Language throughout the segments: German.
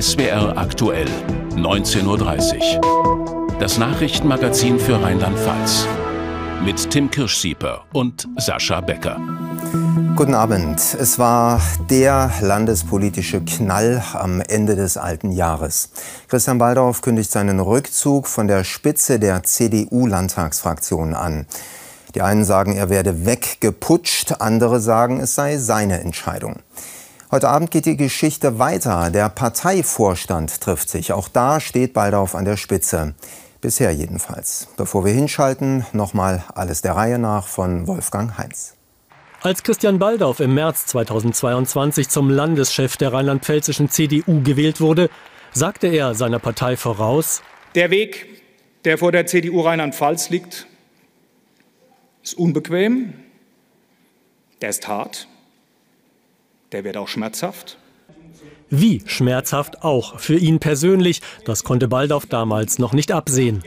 SWR aktuell, 19.30 Uhr. Das Nachrichtenmagazin für Rheinland-Pfalz. Mit Tim Kirschsieper und Sascha Becker. Guten Abend. Es war der landespolitische Knall am Ende des alten Jahres. Christian Baldorf kündigt seinen Rückzug von der Spitze der CDU-Landtagsfraktion an. Die einen sagen, er werde weggeputscht, andere sagen, es sei seine Entscheidung. Heute Abend geht die Geschichte weiter. Der Parteivorstand trifft sich. Auch da steht Baldauf an der Spitze. Bisher jedenfalls. Bevor wir hinschalten, nochmal alles der Reihe nach von Wolfgang Heinz. Als Christian Baldauf im März 2022 zum Landeschef der rheinland-pfälzischen CDU gewählt wurde, sagte er seiner Partei voraus, der Weg, der vor der CDU Rheinland-Pfalz liegt, ist unbequem, der ist hart, der wird auch schmerzhaft. Wie schmerzhaft auch für ihn persönlich, das konnte Baldauf damals noch nicht absehen.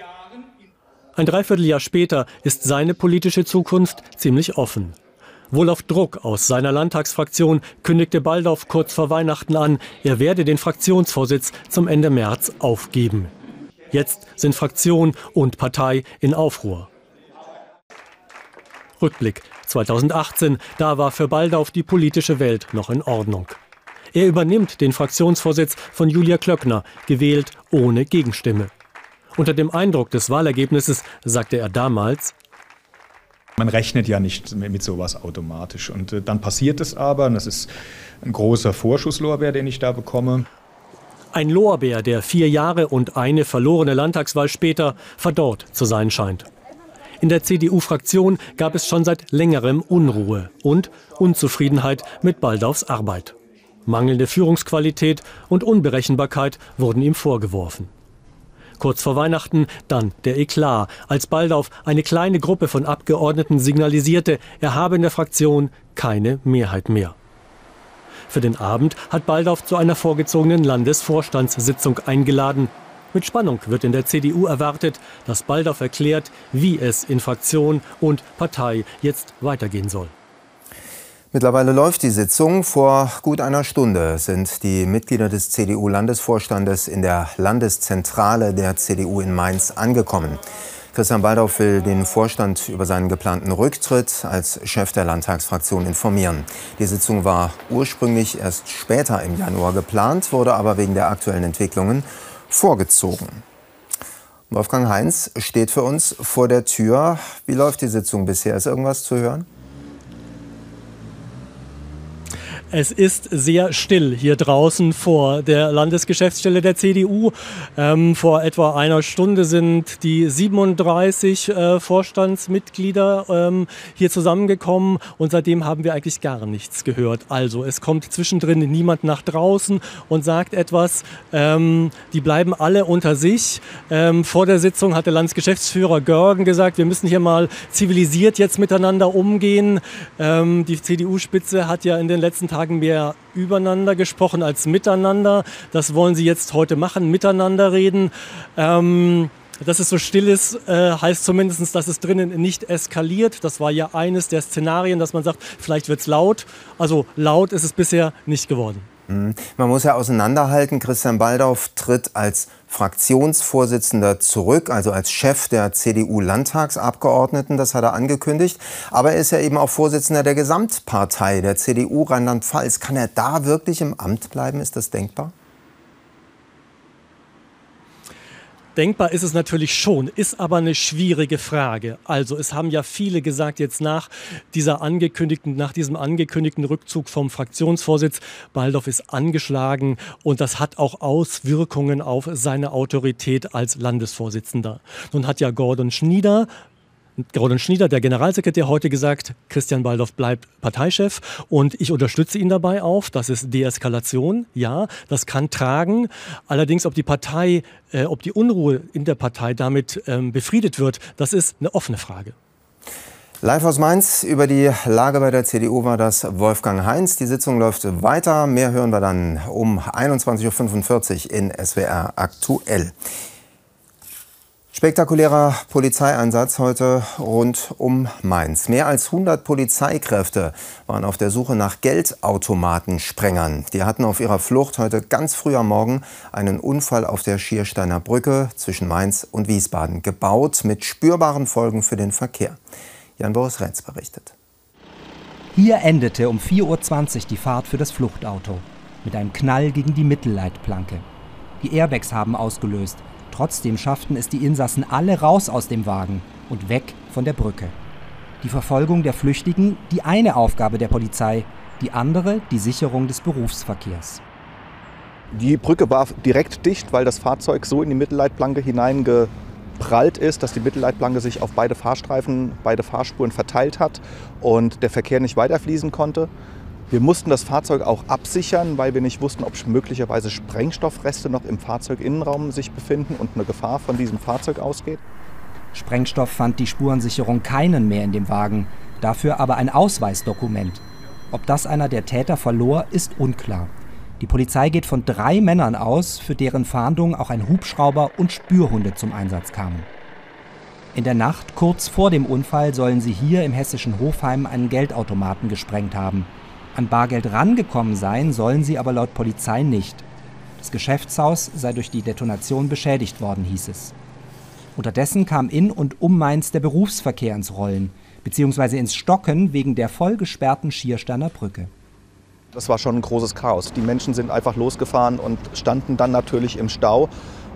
Ein Dreivierteljahr später ist seine politische Zukunft ziemlich offen. Wohl auf Druck aus seiner Landtagsfraktion kündigte Baldauf kurz vor Weihnachten an, er werde den Fraktionsvorsitz zum Ende März aufgeben. Jetzt sind Fraktion und Partei in Aufruhr. Rückblick 2018, da war für Baldauf die politische Welt noch in Ordnung. Er übernimmt den Fraktionsvorsitz von Julia Klöckner, gewählt ohne Gegenstimme. Unter dem Eindruck des Wahlergebnisses sagte er damals, man rechnet ja nicht mit sowas automatisch. Und äh, dann passiert es aber, und das ist ein großer Vorschusslorbeer, den ich da bekomme. Ein Lorbeer, der vier Jahre und eine verlorene Landtagswahl später verdorrt zu sein scheint. In der CDU-Fraktion gab es schon seit längerem Unruhe und Unzufriedenheit mit Baldaufs Arbeit. Mangelnde Führungsqualität und Unberechenbarkeit wurden ihm vorgeworfen. Kurz vor Weihnachten dann der Eklat, als Baldauf eine kleine Gruppe von Abgeordneten signalisierte, er habe in der Fraktion keine Mehrheit mehr. Für den Abend hat Baldauf zu einer vorgezogenen Landesvorstandssitzung eingeladen. Mit Spannung wird in der CDU erwartet, dass Baldauf erklärt, wie es in Fraktion und Partei jetzt weitergehen soll. Mittlerweile läuft die Sitzung. Vor gut einer Stunde sind die Mitglieder des CDU-Landesvorstandes in der Landeszentrale der CDU in Mainz angekommen. Christian Baldauf will den Vorstand über seinen geplanten Rücktritt als Chef der Landtagsfraktion informieren. Die Sitzung war ursprünglich erst später im Januar geplant, wurde aber wegen der aktuellen Entwicklungen vorgezogen. Wolfgang Heinz steht für uns vor der Tür. Wie läuft die Sitzung bisher? Ist irgendwas zu hören? Es ist sehr still hier draußen vor der Landesgeschäftsstelle der CDU. Ähm, vor etwa einer Stunde sind die 37 äh, Vorstandsmitglieder ähm, hier zusammengekommen und seitdem haben wir eigentlich gar nichts gehört. Also es kommt zwischendrin niemand nach draußen und sagt etwas. Ähm, die bleiben alle unter sich. Ähm, vor der Sitzung hat der Landesgeschäftsführer Görgen gesagt, wir müssen hier mal zivilisiert jetzt miteinander umgehen. Ähm, die CDU-Spitze hat ja in den letzten Tagen Tagen mehr übereinander gesprochen als miteinander. Das wollen sie jetzt heute machen, miteinander reden. Ähm, dass es so still ist, äh, heißt zumindest, dass es drinnen nicht eskaliert. Das war ja eines der Szenarien, dass man sagt, vielleicht wird es laut. Also laut ist es bisher nicht geworden. Mhm. Man muss ja auseinanderhalten, Christian Baldauf tritt als Fraktionsvorsitzender zurück, also als Chef der CDU-Landtagsabgeordneten, das hat er angekündigt. Aber er ist ja eben auch Vorsitzender der Gesamtpartei, der CDU Rheinland-Pfalz. Kann er da wirklich im Amt bleiben? Ist das denkbar? Denkbar ist es natürlich schon, ist aber eine schwierige Frage. Also es haben ja viele gesagt, jetzt nach dieser angekündigten, nach diesem angekündigten Rückzug vom Fraktionsvorsitz, Baldorf ist angeschlagen und das hat auch Auswirkungen auf seine Autorität als Landesvorsitzender. Nun hat ja Gordon Schnieder Gordon Schnieder, der Generalsekretär, heute gesagt, Christian Baldorf bleibt Parteichef und ich unterstütze ihn dabei auf. Das ist Deeskalation, ja, das kann tragen. Allerdings, ob die Partei, äh, ob die Unruhe in der Partei damit ähm, befriedet wird, das ist eine offene Frage. Live aus Mainz über die Lage bei der CDU war das Wolfgang Heinz. Die Sitzung läuft weiter. Mehr hören wir dann um 21.45 Uhr in SWR aktuell. Spektakulärer Polizeieinsatz heute rund um Mainz. Mehr als 100 Polizeikräfte waren auf der Suche nach Geldautomatensprengern. Die hatten auf ihrer Flucht heute ganz früh am Morgen einen Unfall auf der Schiersteiner Brücke zwischen Mainz und Wiesbaden gebaut, mit spürbaren Folgen für den Verkehr. Jan-Boris Renz berichtet. Hier endete um 4.20 Uhr die Fahrt für das Fluchtauto mit einem Knall gegen die Mittelleitplanke. Die Airbags haben ausgelöst. Trotzdem schafften es die Insassen alle raus aus dem Wagen und weg von der Brücke. Die Verfolgung der Flüchtigen, die eine Aufgabe der Polizei, die andere die Sicherung des Berufsverkehrs. Die Brücke war direkt dicht, weil das Fahrzeug so in die Mittelleitplanke hineingeprallt ist, dass die Mittelleitplanke sich auf beide Fahrstreifen, beide Fahrspuren verteilt hat und der Verkehr nicht weiterfließen konnte. Wir mussten das Fahrzeug auch absichern, weil wir nicht wussten, ob möglicherweise Sprengstoffreste noch im Fahrzeuginnenraum sich befinden und eine Gefahr von diesem Fahrzeug ausgeht. Sprengstoff fand die Spurensicherung keinen mehr in dem Wagen, dafür aber ein Ausweisdokument. Ob das einer der Täter verlor, ist unklar. Die Polizei geht von drei Männern aus, für deren Fahndung auch ein Hubschrauber und Spürhunde zum Einsatz kamen. In der Nacht kurz vor dem Unfall sollen sie hier im hessischen Hofheim einen Geldautomaten gesprengt haben. An Bargeld rangekommen sein sollen sie aber laut Polizei nicht. Das Geschäftshaus sei durch die Detonation beschädigt worden, hieß es. Unterdessen kam in und um Mainz der Berufsverkehr ins Rollen, beziehungsweise ins Stocken wegen der vollgesperrten Schiersteiner Brücke. Das war schon ein großes Chaos. Die Menschen sind einfach losgefahren und standen dann natürlich im Stau.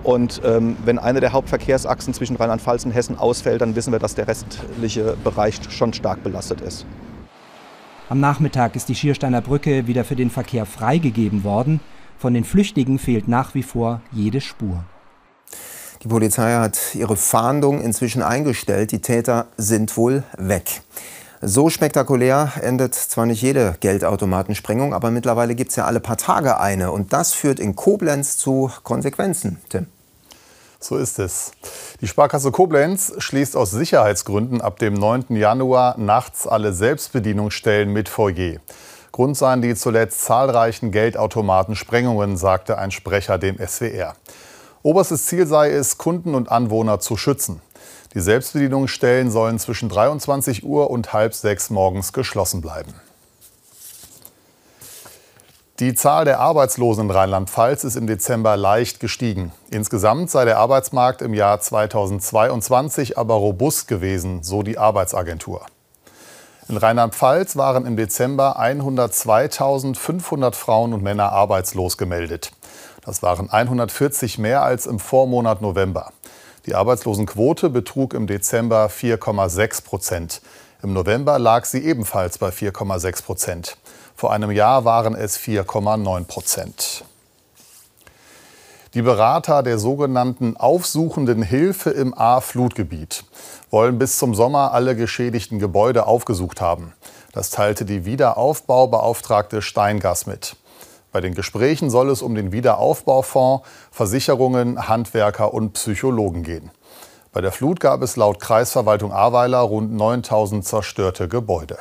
Und ähm, wenn eine der Hauptverkehrsachsen zwischen Rheinland-Pfalz und Hessen ausfällt, dann wissen wir, dass der restliche Bereich schon stark belastet ist. Am Nachmittag ist die Schiersteiner Brücke wieder für den Verkehr freigegeben worden. Von den Flüchtigen fehlt nach wie vor jede Spur. Die Polizei hat ihre Fahndung inzwischen eingestellt. Die Täter sind wohl weg. So spektakulär endet zwar nicht jede Geldautomatensprengung, aber mittlerweile gibt es ja alle paar Tage eine. Und das führt in Koblenz zu Konsequenzen. Tim. So ist es. Die Sparkasse Koblenz schließt aus Sicherheitsgründen ab dem 9. Januar nachts alle Selbstbedienungsstellen mit Foyer. Grund seien die zuletzt zahlreichen Geldautomatensprengungen, sagte ein Sprecher dem SWR. Oberstes Ziel sei es, Kunden und Anwohner zu schützen. Die Selbstbedienungsstellen sollen zwischen 23 Uhr und halb sechs morgens geschlossen bleiben. Die Zahl der Arbeitslosen in Rheinland-Pfalz ist im Dezember leicht gestiegen. Insgesamt sei der Arbeitsmarkt im Jahr 2022 aber robust gewesen, so die Arbeitsagentur. In Rheinland-Pfalz waren im Dezember 102.500 Frauen und Männer arbeitslos gemeldet. Das waren 140 mehr als im Vormonat November. Die Arbeitslosenquote betrug im Dezember 4,6 Prozent. Im November lag sie ebenfalls bei 4,6 Prozent. Vor einem Jahr waren es 4,9 Prozent. Die Berater der sogenannten aufsuchenden Hilfe im A-Flutgebiet wollen bis zum Sommer alle geschädigten Gebäude aufgesucht haben. Das teilte die Wiederaufbaubeauftragte Steingas mit. Bei den Gesprächen soll es um den Wiederaufbaufonds, Versicherungen, Handwerker und Psychologen gehen. Bei der Flut gab es laut Kreisverwaltung Ahrweiler rund 9000 zerstörte Gebäude.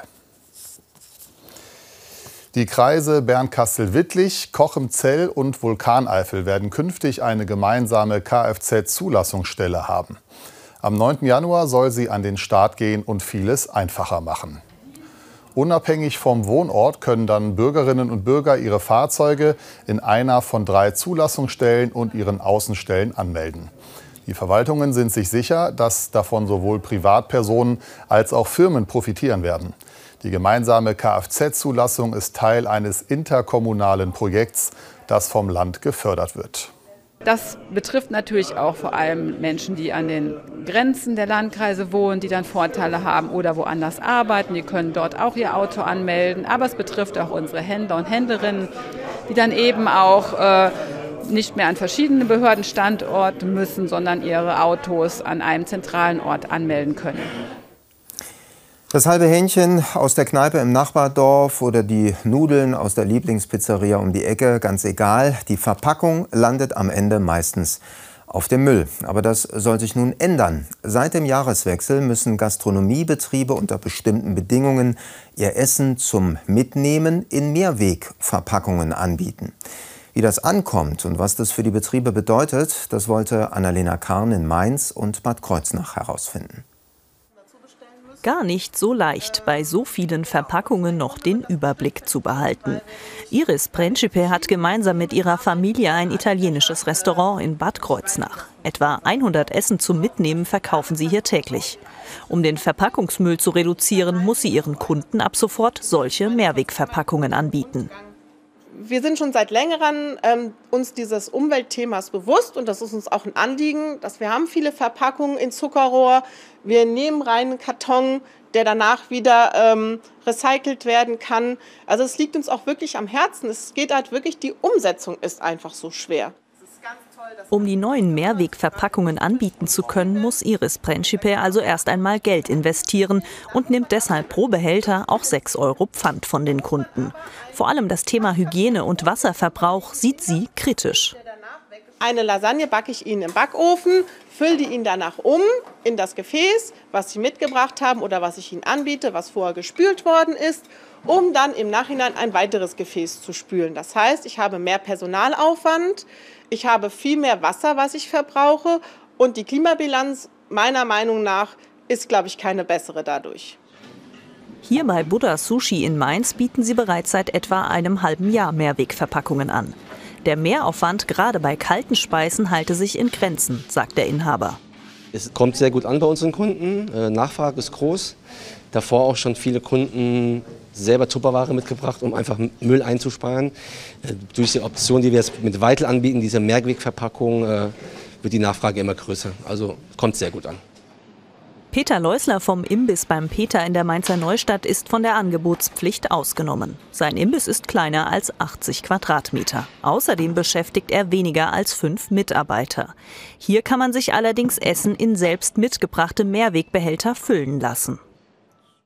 Die Kreise Bernkastel-Wittlich, Kochemzell und Vulkaneifel werden künftig eine gemeinsame Kfz-Zulassungsstelle haben. Am 9. Januar soll sie an den Start gehen und vieles einfacher machen. Unabhängig vom Wohnort können dann Bürgerinnen und Bürger ihre Fahrzeuge in einer von drei Zulassungsstellen und ihren Außenstellen anmelden. Die Verwaltungen sind sich sicher, dass davon sowohl Privatpersonen als auch Firmen profitieren werden. Die gemeinsame Kfz-Zulassung ist Teil eines interkommunalen Projekts, das vom Land gefördert wird. Das betrifft natürlich auch vor allem Menschen, die an den Grenzen der Landkreise wohnen, die dann Vorteile haben oder woanders arbeiten. Die können dort auch ihr Auto anmelden. Aber es betrifft auch unsere Händler und Händlerinnen, die dann eben auch äh, nicht mehr an verschiedene Behördenstandorte müssen, sondern ihre Autos an einem zentralen Ort anmelden können. Das halbe Hähnchen aus der Kneipe im Nachbardorf oder die Nudeln aus der Lieblingspizzeria um die Ecke, ganz egal. Die Verpackung landet am Ende meistens auf dem Müll. Aber das soll sich nun ändern. Seit dem Jahreswechsel müssen Gastronomiebetriebe unter bestimmten Bedingungen ihr Essen zum Mitnehmen in Mehrwegverpackungen anbieten. Wie das ankommt und was das für die Betriebe bedeutet, das wollte Annalena Karn in Mainz und Bad Kreuznach herausfinden. Gar nicht so leicht, bei so vielen Verpackungen noch den Überblick zu behalten. Iris Principe hat gemeinsam mit ihrer Familie ein italienisches Restaurant in Bad Kreuznach. Etwa 100 Essen zum Mitnehmen verkaufen sie hier täglich. Um den Verpackungsmüll zu reduzieren, muss sie ihren Kunden ab sofort solche Mehrwegverpackungen anbieten wir sind schon seit längerem ähm, uns dieses Umweltthemas bewusst und das ist uns auch ein Anliegen, dass wir haben viele Verpackungen in Zuckerrohr. Wir nehmen reinen Karton, der danach wieder ähm, recycelt werden kann. Also es liegt uns auch wirklich am Herzen. Es geht halt wirklich, die Umsetzung ist einfach so schwer. Um die neuen Mehrwegverpackungen anbieten zu können, muss Iris Principe also erst einmal Geld investieren und nimmt deshalb pro Behälter auch 6 Euro Pfand von den Kunden. Vor allem das Thema Hygiene und Wasserverbrauch sieht sie kritisch. Eine Lasagne backe ich Ihnen im Backofen, fülle die Ihnen danach um in das Gefäß, was Sie mitgebracht haben oder was ich Ihnen anbiete, was vorher gespült worden ist, um dann im Nachhinein ein weiteres Gefäß zu spülen. Das heißt, ich habe mehr Personalaufwand, ich habe viel mehr Wasser, was ich verbrauche und die Klimabilanz meiner Meinung nach ist, glaube ich, keine bessere dadurch. Hier bei Buddha Sushi in Mainz bieten sie bereits seit etwa einem halben Jahr Mehrwegverpackungen an. Der Mehraufwand gerade bei kalten Speisen halte sich in Grenzen, sagt der Inhaber. Es kommt sehr gut an bei unseren Kunden. Äh, Nachfrage ist groß. Davor auch schon viele Kunden selber Tupperware mitgebracht, um einfach Müll einzusparen. Äh, durch die Option, die wir jetzt mit Weitel anbieten, diese Mehrwegverpackung, äh, wird die Nachfrage immer größer. Also kommt sehr gut an. Peter Leusler vom Imbiss beim Peter in der Mainzer Neustadt ist von der Angebotspflicht ausgenommen. Sein Imbiss ist kleiner als 80 Quadratmeter. Außerdem beschäftigt er weniger als fünf Mitarbeiter. Hier kann man sich allerdings Essen in selbst mitgebrachte Mehrwegbehälter füllen lassen.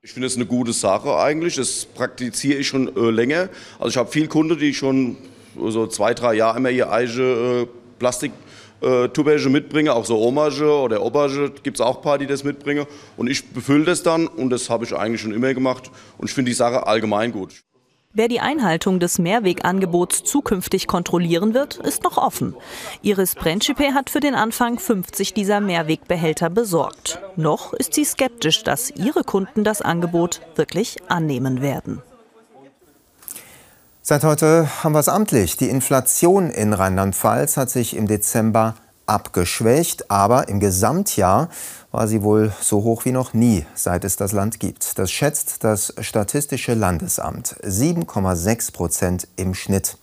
Ich finde es eine gute Sache eigentlich. Das praktiziere ich schon äh, länger. Also ich habe viele Kunden, die schon so zwei, drei Jahre immer ihr eigene äh, Plastik äh, Tubage mitbringe, auch so Omage oder Obage gibt es auch ein paar, die das mitbringen. Und ich befülle das dann und das habe ich eigentlich schon immer gemacht und ich finde die Sache allgemein gut. Wer die Einhaltung des Mehrwegangebots zukünftig kontrollieren wird, ist noch offen. Iris Principe hat für den Anfang 50 dieser Mehrwegbehälter besorgt. Noch ist sie skeptisch, dass ihre Kunden das Angebot wirklich annehmen werden. Seit heute haben wir es amtlich. Die Inflation in Rheinland-Pfalz hat sich im Dezember abgeschwächt, aber im Gesamtjahr war sie wohl so hoch wie noch nie, seit es das Land gibt. Das schätzt das Statistische Landesamt. 7,6 Prozent im Schnitt.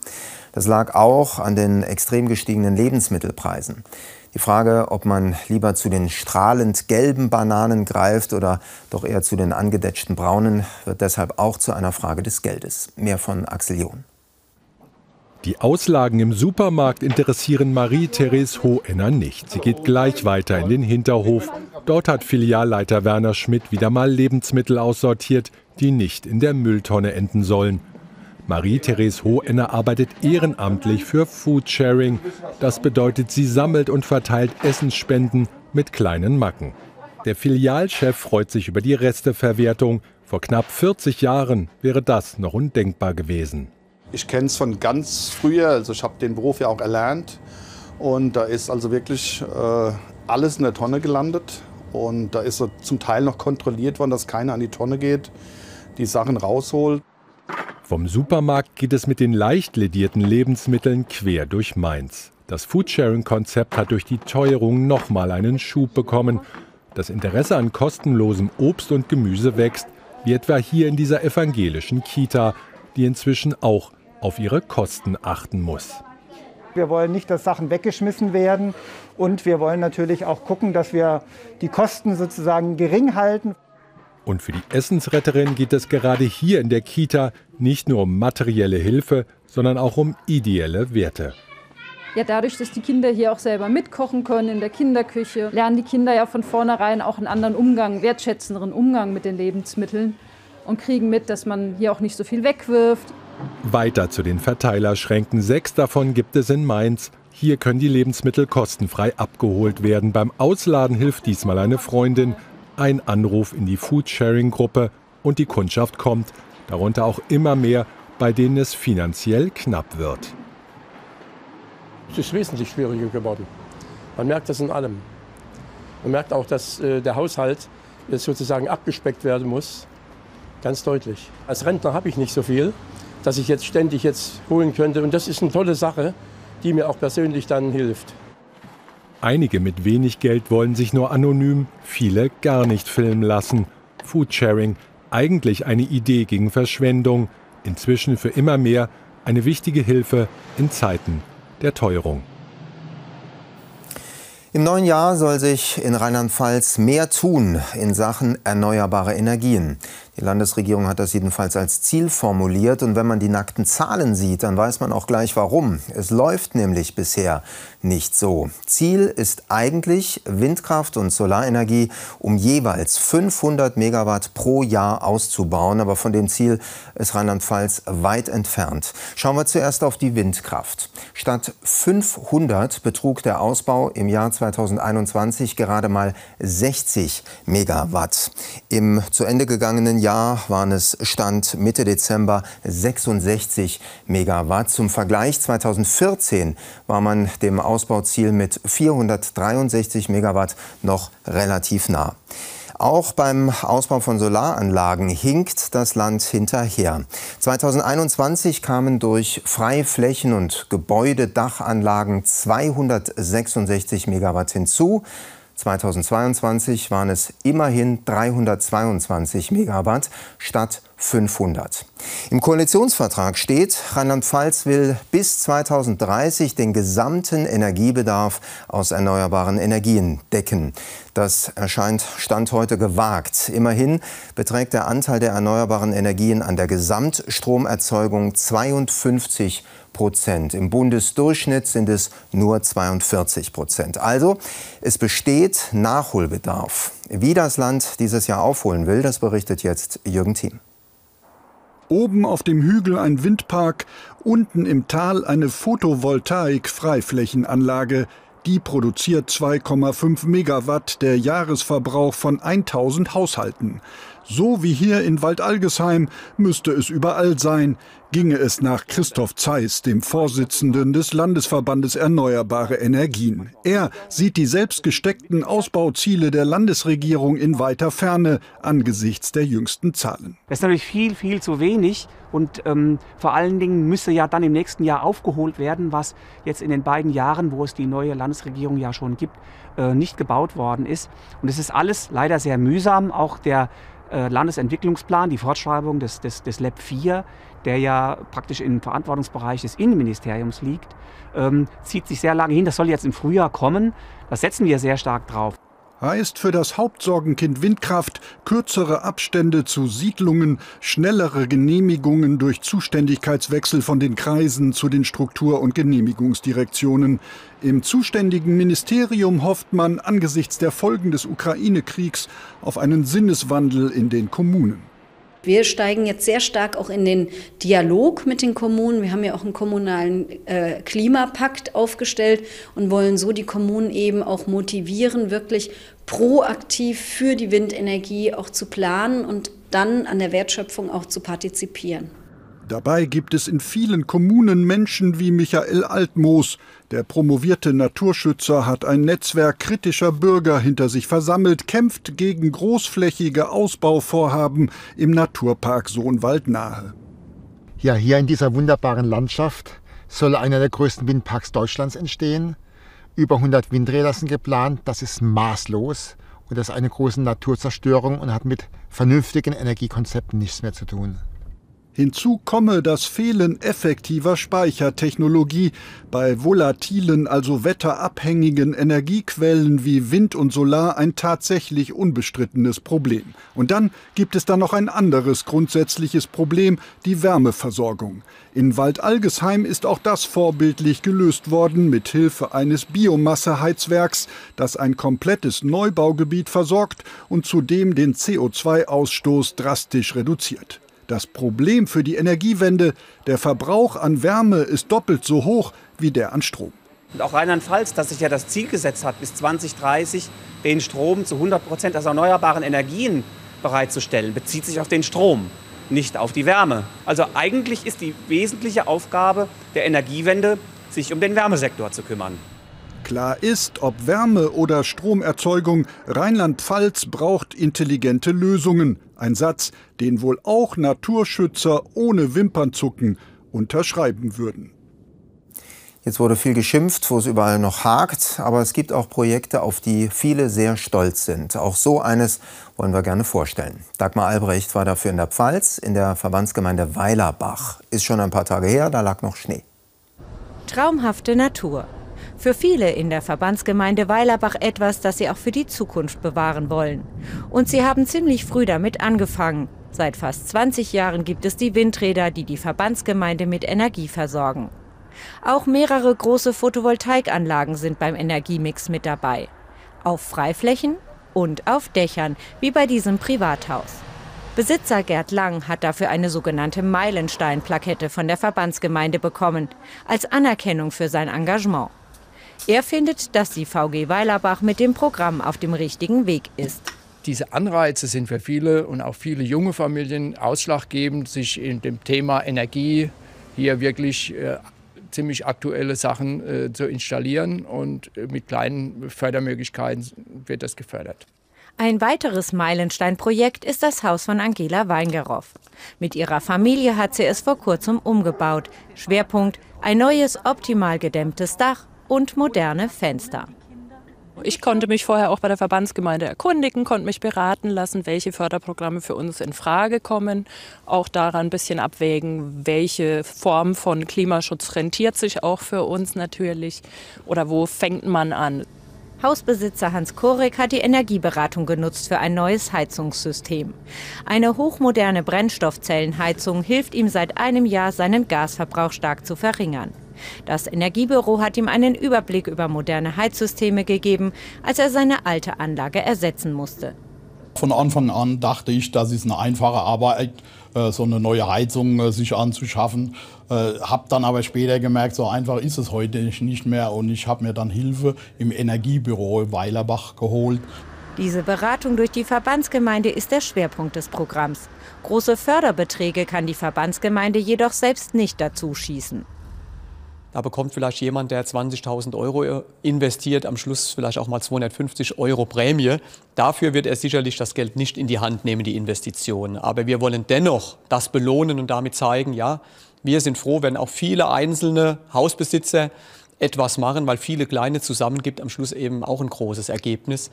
Das lag auch an den extrem gestiegenen Lebensmittelpreisen. Die Frage, ob man lieber zu den strahlend gelben Bananen greift oder doch eher zu den angedetschten braunen, wird deshalb auch zu einer Frage des Geldes. Mehr von Axel John. Die Auslagen im Supermarkt interessieren Marie-Therese Hohenner nicht. Sie geht gleich weiter in den Hinterhof. Dort hat Filialleiter Werner Schmidt wieder mal Lebensmittel aussortiert, die nicht in der Mülltonne enden sollen. Marie-Therese Hohenner arbeitet ehrenamtlich für Foodsharing. Das bedeutet, sie sammelt und verteilt Essensspenden mit kleinen Macken. Der Filialchef freut sich über die Resteverwertung. Vor knapp 40 Jahren wäre das noch undenkbar gewesen. Ich kenne es von ganz früher, also ich habe den Beruf ja auch erlernt. Und da ist also wirklich äh, alles in der Tonne gelandet. Und da ist so zum Teil noch kontrolliert worden, dass keiner an die Tonne geht, die Sachen rausholt. Vom Supermarkt geht es mit den leicht ledierten Lebensmitteln quer durch Mainz. Das Foodsharing-Konzept hat durch die Teuerung nochmal einen Schub bekommen. Das Interesse an kostenlosem Obst und Gemüse wächst, wie etwa hier in dieser evangelischen Kita, die inzwischen auch auf ihre Kosten achten muss. Wir wollen nicht, dass Sachen weggeschmissen werden und wir wollen natürlich auch gucken, dass wir die Kosten sozusagen gering halten. Und für die Essensretterin geht es gerade hier in der Kita nicht nur um materielle Hilfe, sondern auch um ideelle Werte. Ja, dadurch, dass die Kinder hier auch selber mitkochen können in der Kinderküche, lernen die Kinder ja von vornherein auch einen anderen Umgang, wertschätzenderen Umgang mit den Lebensmitteln und kriegen mit, dass man hier auch nicht so viel wegwirft. Weiter zu den Verteilerschränken. Sechs davon gibt es in Mainz. Hier können die Lebensmittel kostenfrei abgeholt werden. Beim Ausladen hilft diesmal eine Freundin ein Anruf in die Foodsharing-Gruppe und die Kundschaft kommt, darunter auch immer mehr, bei denen es finanziell knapp wird. es ist wesentlich schwieriger geworden. Man merkt das in allem. Man merkt auch, dass äh, der Haushalt sozusagen abgespeckt werden muss. Ganz deutlich. Als Rentner habe ich nicht so viel, dass ich jetzt ständig jetzt holen könnte. Und das ist eine tolle Sache, die mir auch persönlich dann hilft. Einige mit wenig Geld wollen sich nur anonym, viele gar nicht filmen lassen. Foodsharing, eigentlich eine Idee gegen Verschwendung, inzwischen für immer mehr eine wichtige Hilfe in Zeiten der Teuerung. Im neuen Jahr soll sich in Rheinland-Pfalz mehr tun in Sachen erneuerbare Energien. Die Landesregierung hat das jedenfalls als Ziel formuliert. Und wenn man die nackten Zahlen sieht, dann weiß man auch gleich warum. Es läuft nämlich bisher nicht so. Ziel ist eigentlich Windkraft und Solarenergie um jeweils 500 Megawatt pro Jahr auszubauen. Aber von dem Ziel ist Rheinland-Pfalz weit entfernt. Schauen wir zuerst auf die Windkraft. Statt 500 betrug der Ausbau im Jahr 2021 gerade mal 60 Megawatt. Im zu Ende gegangenen Jahr waren es Stand Mitte Dezember 66 Megawatt. Zum Vergleich 2014 war man dem Ausbauziel mit 463 Megawatt noch relativ nah. Auch beim Ausbau von Solaranlagen hinkt das Land hinterher. 2021 kamen durch Freiflächen und Gebäudedachanlagen 266 Megawatt hinzu. 2022 waren es immerhin 322 Megawatt statt 500. Im Koalitionsvertrag steht, Rheinland-Pfalz will bis 2030 den gesamten Energiebedarf aus erneuerbaren Energien decken. Das erscheint Stand heute gewagt. Immerhin beträgt der Anteil der erneuerbaren Energien an der Gesamtstromerzeugung 52 Prozent. Im Bundesdurchschnitt sind es nur 42 Prozent. Also es besteht Nachholbedarf. Wie das Land dieses Jahr aufholen will, das berichtet jetzt Jürgen Thiem. Oben auf dem Hügel ein Windpark, unten im Tal eine Photovoltaik-Freiflächenanlage. Die produziert 2,5 Megawatt, der Jahresverbrauch von 1000 Haushalten. So wie hier in Waldalgesheim müsste es überall sein, ginge es nach Christoph Zeiss, dem Vorsitzenden des Landesverbandes Erneuerbare Energien. Er sieht die selbstgesteckten Ausbauziele der Landesregierung in weiter Ferne angesichts der jüngsten Zahlen. Das ist natürlich viel, viel zu wenig. Und ähm, vor allen Dingen müsste ja dann im nächsten Jahr aufgeholt werden, was jetzt in den beiden Jahren, wo es die neue Landesregierung ja schon gibt, äh, nicht gebaut worden ist. Und es ist alles leider sehr mühsam. Auch der äh, Landesentwicklungsplan, die Fortschreibung des, des, des LEP 4, der ja praktisch im Verantwortungsbereich des Innenministeriums liegt, ähm, zieht sich sehr lange hin. Das soll jetzt im Frühjahr kommen. Da setzen wir sehr stark drauf heißt für das Hauptsorgenkind Windkraft kürzere Abstände zu Siedlungen, schnellere Genehmigungen durch Zuständigkeitswechsel von den Kreisen zu den Struktur- und Genehmigungsdirektionen. Im zuständigen Ministerium hofft man angesichts der Folgen des Ukraine-Kriegs auf einen Sinneswandel in den Kommunen. Wir steigen jetzt sehr stark auch in den Dialog mit den Kommunen. Wir haben ja auch einen kommunalen äh, Klimapakt aufgestellt und wollen so die Kommunen eben auch motivieren, wirklich proaktiv für die Windenergie auch zu planen und dann an der Wertschöpfung auch zu partizipieren. Dabei gibt es in vielen Kommunen Menschen wie Michael Altmoos. Der promovierte Naturschützer hat ein Netzwerk kritischer Bürger hinter sich versammelt, kämpft gegen großflächige Ausbauvorhaben im Naturpark Sohnwald nahe. Ja, hier in dieser wunderbaren Landschaft soll einer der größten Windparks Deutschlands entstehen. Über 100 Windräder sind geplant. Das ist maßlos und das ist eine große Naturzerstörung und hat mit vernünftigen Energiekonzepten nichts mehr zu tun. Hinzu komme das Fehlen effektiver Speichertechnologie bei volatilen, also wetterabhängigen Energiequellen wie Wind und Solar ein tatsächlich unbestrittenes Problem. Und dann gibt es da noch ein anderes grundsätzliches Problem, die Wärmeversorgung. In Waldalgesheim ist auch das vorbildlich gelöst worden mit Hilfe eines Biomasseheizwerks, das ein komplettes Neubaugebiet versorgt und zudem den CO2-Ausstoß drastisch reduziert. Das Problem für die Energiewende, der Verbrauch an Wärme ist doppelt so hoch wie der an Strom. Und auch Rheinland-Pfalz, das sich ja das Ziel gesetzt hat, bis 2030 den Strom zu 100 Prozent aus erneuerbaren Energien bereitzustellen, bezieht sich auf den Strom, nicht auf die Wärme. Also eigentlich ist die wesentliche Aufgabe der Energiewende, sich um den Wärmesektor zu kümmern. Klar ist, ob Wärme oder Stromerzeugung, Rheinland-Pfalz braucht intelligente Lösungen. Ein Satz, den wohl auch Naturschützer ohne Wimpernzucken unterschreiben würden. Jetzt wurde viel geschimpft, wo es überall noch hakt, aber es gibt auch Projekte, auf die viele sehr stolz sind. Auch so eines wollen wir gerne vorstellen. Dagmar Albrecht war dafür in der Pfalz, in der Verbandsgemeinde Weilerbach. Ist schon ein paar Tage her, da lag noch Schnee. Traumhafte Natur. Für viele in der Verbandsgemeinde Weilerbach etwas, das sie auch für die Zukunft bewahren wollen. Und sie haben ziemlich früh damit angefangen. Seit fast 20 Jahren gibt es die Windräder, die die Verbandsgemeinde mit Energie versorgen. Auch mehrere große Photovoltaikanlagen sind beim Energiemix mit dabei. Auf Freiflächen und auf Dächern, wie bei diesem Privathaus. Besitzer Gerd Lang hat dafür eine sogenannte Meilenstein-Plakette von der Verbandsgemeinde bekommen, als Anerkennung für sein Engagement. Er findet, dass die VG Weilerbach mit dem Programm auf dem richtigen Weg ist. Diese Anreize sind für viele und auch viele junge Familien ausschlaggebend, sich in dem Thema Energie hier wirklich äh, ziemlich aktuelle Sachen äh, zu installieren und äh, mit kleinen Fördermöglichkeiten wird das gefördert. Ein weiteres Meilensteinprojekt ist das Haus von Angela Weingeroff. Mit ihrer Familie hat sie es vor kurzem umgebaut. Schwerpunkt ein neues optimal gedämmtes Dach und moderne Fenster. Ich konnte mich vorher auch bei der Verbandsgemeinde erkundigen, konnte mich beraten lassen, welche Förderprogramme für uns in Frage kommen. Auch daran ein bisschen abwägen, welche Form von Klimaschutz rentiert sich auch für uns natürlich oder wo fängt man an. Hausbesitzer Hans Korek hat die Energieberatung genutzt für ein neues Heizungssystem. Eine hochmoderne Brennstoffzellenheizung hilft ihm seit einem Jahr, seinen Gasverbrauch stark zu verringern. Das Energiebüro hat ihm einen Überblick über moderne Heizsysteme gegeben, als er seine alte Anlage ersetzen musste. Von Anfang an dachte ich, das ist eine einfache Arbeit, äh, so eine neue Heizung äh, sich anzuschaffen. Äh, habe dann aber später gemerkt, so einfach ist es heute nicht mehr und ich habe mir dann Hilfe im Energiebüro Weilerbach geholt. Diese Beratung durch die Verbandsgemeinde ist der Schwerpunkt des Programms. Große Förderbeträge kann die Verbandsgemeinde jedoch selbst nicht dazu schießen. Da bekommt vielleicht jemand, der 20.000 Euro investiert, am Schluss vielleicht auch mal 250 Euro Prämie. Dafür wird er sicherlich das Geld nicht in die Hand nehmen, die Investition. Aber wir wollen dennoch das belohnen und damit zeigen, ja, wir sind froh, wenn auch viele einzelne Hausbesitzer etwas machen, weil viele kleine zusammen gibt am Schluss eben auch ein großes Ergebnis.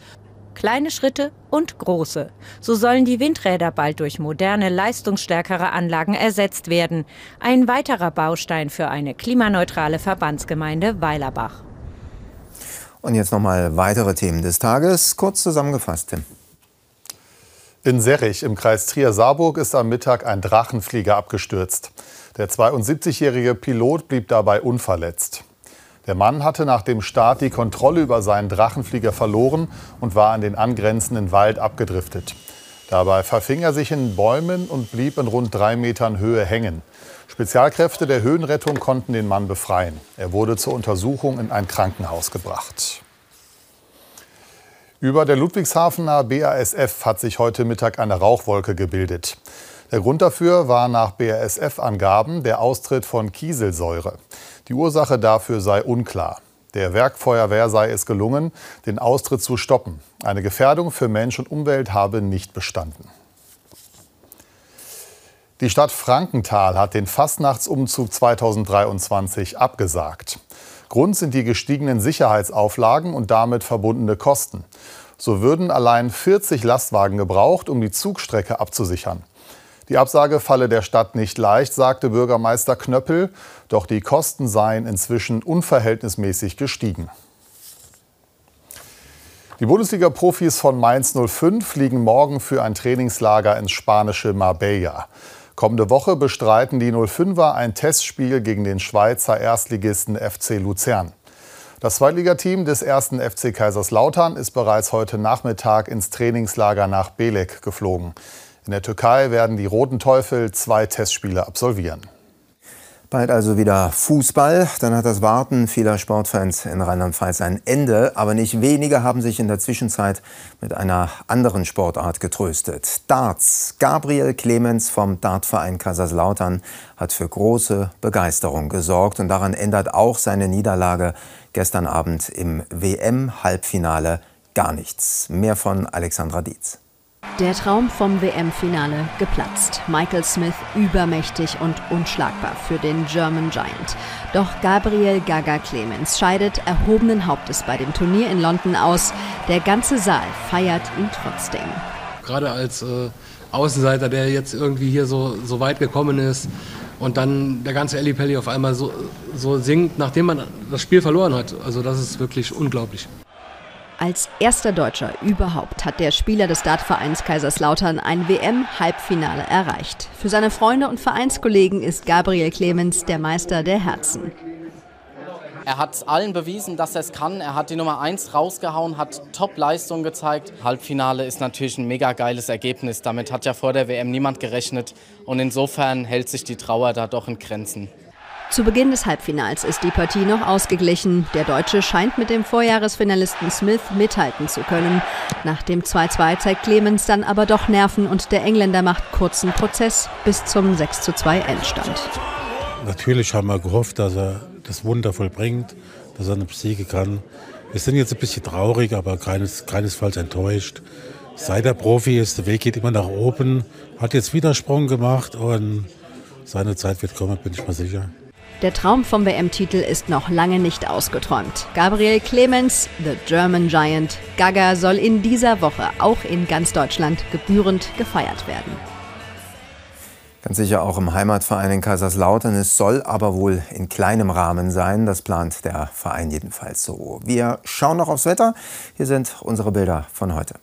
Kleine Schritte und große. So sollen die Windräder bald durch moderne, leistungsstärkere Anlagen ersetzt werden. Ein weiterer Baustein für eine klimaneutrale Verbandsgemeinde Weilerbach. Und jetzt nochmal weitere Themen des Tages, kurz zusammengefasst, Tim. In Serrich im Kreis Trier-Saarburg ist am Mittag ein Drachenflieger abgestürzt. Der 72-jährige Pilot blieb dabei unverletzt. Der Mann hatte nach dem Start die Kontrolle über seinen Drachenflieger verloren und war an den angrenzenden Wald abgedriftet. Dabei verfing er sich in Bäumen und blieb in rund drei Metern Höhe hängen. Spezialkräfte der Höhenrettung konnten den Mann befreien. Er wurde zur Untersuchung in ein Krankenhaus gebracht. Über der Ludwigshafener BASF hat sich heute Mittag eine Rauchwolke gebildet. Der Grund dafür war nach BASF-Angaben der Austritt von Kieselsäure. Die Ursache dafür sei unklar. Der Werkfeuerwehr sei es gelungen, den Austritt zu stoppen. Eine Gefährdung für Mensch und Umwelt habe nicht bestanden. Die Stadt Frankenthal hat den Fastnachtsumzug 2023 abgesagt. Grund sind die gestiegenen Sicherheitsauflagen und damit verbundene Kosten. So würden allein 40 Lastwagen gebraucht, um die Zugstrecke abzusichern. Die Absage falle der Stadt nicht leicht, sagte Bürgermeister Knöppel, doch die Kosten seien inzwischen unverhältnismäßig gestiegen. Die Bundesliga-Profis von Mainz 05 fliegen morgen für ein Trainingslager ins spanische Marbella. Kommende Woche bestreiten die 05er ein Testspiel gegen den Schweizer Erstligisten FC Luzern. Das Zweitligateam des ersten FC Kaiserslautern ist bereits heute Nachmittag ins Trainingslager nach Belek geflogen. In der Türkei werden die Roten Teufel zwei Testspiele absolvieren. Bald also wieder Fußball. Dann hat das Warten vieler Sportfans in Rheinland-Pfalz ein Ende. Aber nicht wenige haben sich in der Zwischenzeit mit einer anderen Sportart getröstet. Darts. Gabriel Clemens vom Dartverein Kaiserslautern hat für große Begeisterung gesorgt. Und daran ändert auch seine Niederlage gestern Abend im WM-Halbfinale gar nichts. Mehr von Alexandra Dietz. Der Traum vom WM-Finale geplatzt. Michael Smith übermächtig und unschlagbar für den German Giant. Doch Gabriel Gaga Clemens scheidet erhobenen Hauptes bei dem Turnier in London aus. Der ganze Saal feiert ihn trotzdem. Gerade als äh, Außenseiter, der jetzt irgendwie hier so, so weit gekommen ist und dann der ganze Ellie Pelli auf einmal so, so singt, nachdem man das Spiel verloren hat. Also das ist wirklich unglaublich. Als erster Deutscher überhaupt hat der Spieler des Dartvereins Kaiserslautern ein WM-Halbfinale erreicht. Für seine Freunde und Vereinskollegen ist Gabriel Clemens der Meister der Herzen. Er hat allen bewiesen, dass er es kann. Er hat die Nummer 1 rausgehauen, hat Top-Leistung gezeigt. Halbfinale ist natürlich ein mega geiles Ergebnis. Damit hat ja vor der WM niemand gerechnet. Und insofern hält sich die Trauer da doch in Grenzen. Zu Beginn des Halbfinals ist die Partie noch ausgeglichen. Der Deutsche scheint mit dem Vorjahresfinalisten Smith mithalten zu können. Nach dem 2-2 zeigt Clemens dann aber doch Nerven und der Engländer macht kurzen Prozess bis zum 6-2 Endstand. Natürlich haben wir gehofft, dass er das Wunder vollbringt, dass er eine besiegen kann. Wir sind jetzt ein bisschen traurig, aber keines, keinesfalls enttäuscht. Seit er Profi ist, der Weg geht immer nach oben, hat jetzt wieder Sprung gemacht und seine Zeit wird kommen, bin ich mir sicher. Der Traum vom WM-Titel ist noch lange nicht ausgeträumt. Gabriel Clemens, The German Giant, Gaga soll in dieser Woche auch in ganz Deutschland gebührend gefeiert werden. Ganz sicher auch im Heimatverein in Kaiserslautern. Es soll aber wohl in kleinem Rahmen sein. Das plant der Verein jedenfalls so. Wir schauen noch aufs Wetter. Hier sind unsere Bilder von heute.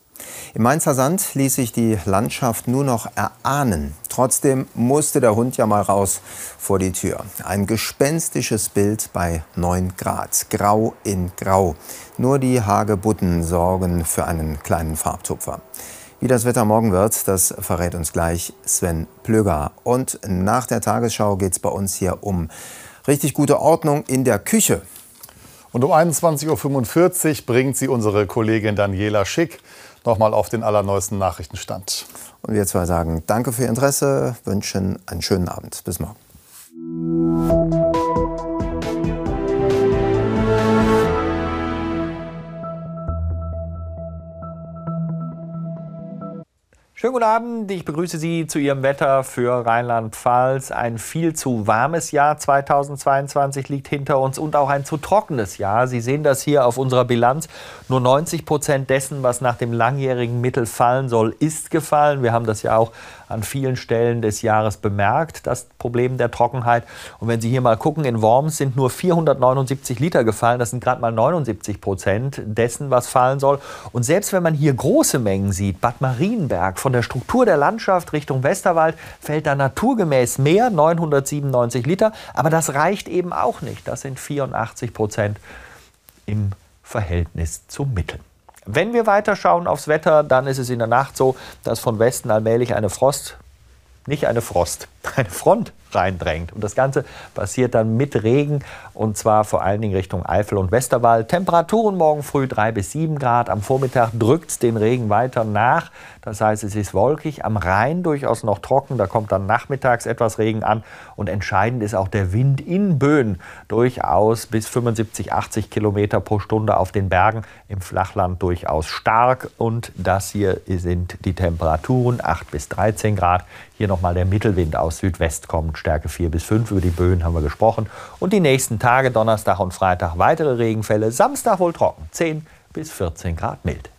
Im Mainzer Sand ließ sich die Landschaft nur noch erahnen. Trotzdem musste der Hund ja mal raus vor die Tür. Ein gespenstisches Bild bei 9 Grad. Grau in Grau. Nur die Hagebutten sorgen für einen kleinen Farbtupfer. Wie das Wetter morgen wird, das verrät uns gleich Sven Plöger. Und nach der Tagesschau geht es bei uns hier um richtig gute Ordnung in der Küche. Und um 21.45 Uhr bringt sie unsere Kollegin Daniela Schick nochmal auf den allerneuesten Nachrichtenstand. Und wir zwei sagen Danke für Ihr Interesse, wünschen einen schönen Abend. Bis morgen. Guten Abend, ich begrüße Sie zu Ihrem Wetter für Rheinland-Pfalz. Ein viel zu warmes Jahr 2022 liegt hinter uns und auch ein zu trockenes Jahr. Sie sehen das hier auf unserer Bilanz. Nur 90 Prozent dessen, was nach dem langjährigen Mittel fallen soll, ist gefallen. Wir haben das ja auch an vielen Stellen des Jahres bemerkt, das Problem der Trockenheit. Und wenn Sie hier mal gucken, in Worms sind nur 479 Liter gefallen. Das sind gerade mal 79 Prozent dessen, was fallen soll. Und selbst wenn man hier große Mengen sieht, Bad Marienberg, von der Struktur der Landschaft Richtung Westerwald fällt da naturgemäß mehr, 997 Liter. Aber das reicht eben auch nicht. Das sind 84 Prozent im Verhältnis zum Mittel. Wenn wir weiter schauen aufs Wetter, dann ist es in der Nacht so, dass von Westen allmählich eine Frost, nicht eine Frost, eine Front reindrängt. Und das Ganze passiert dann mit Regen und zwar vor allen Dingen Richtung Eifel und Westerwald. Temperaturen morgen früh 3 bis 7 Grad. Am Vormittag drückt es den Regen weiter nach. Das heißt, es ist wolkig. Am Rhein durchaus noch trocken. Da kommt dann nachmittags etwas Regen an. Und entscheidend ist auch der Wind in Böen. Durchaus bis 75, 80 Kilometer pro Stunde auf den Bergen. Im Flachland durchaus stark. Und das hier sind die Temperaturen 8 bis 13 Grad. Hier nochmal der Mittelwind aus Südwest kommt. Stärke 4 bis 5. Über die Böen haben wir gesprochen. Und die nächsten Tage, Donnerstag und Freitag, weitere Regenfälle. Samstag wohl trocken. 10 bis 14 Grad mild.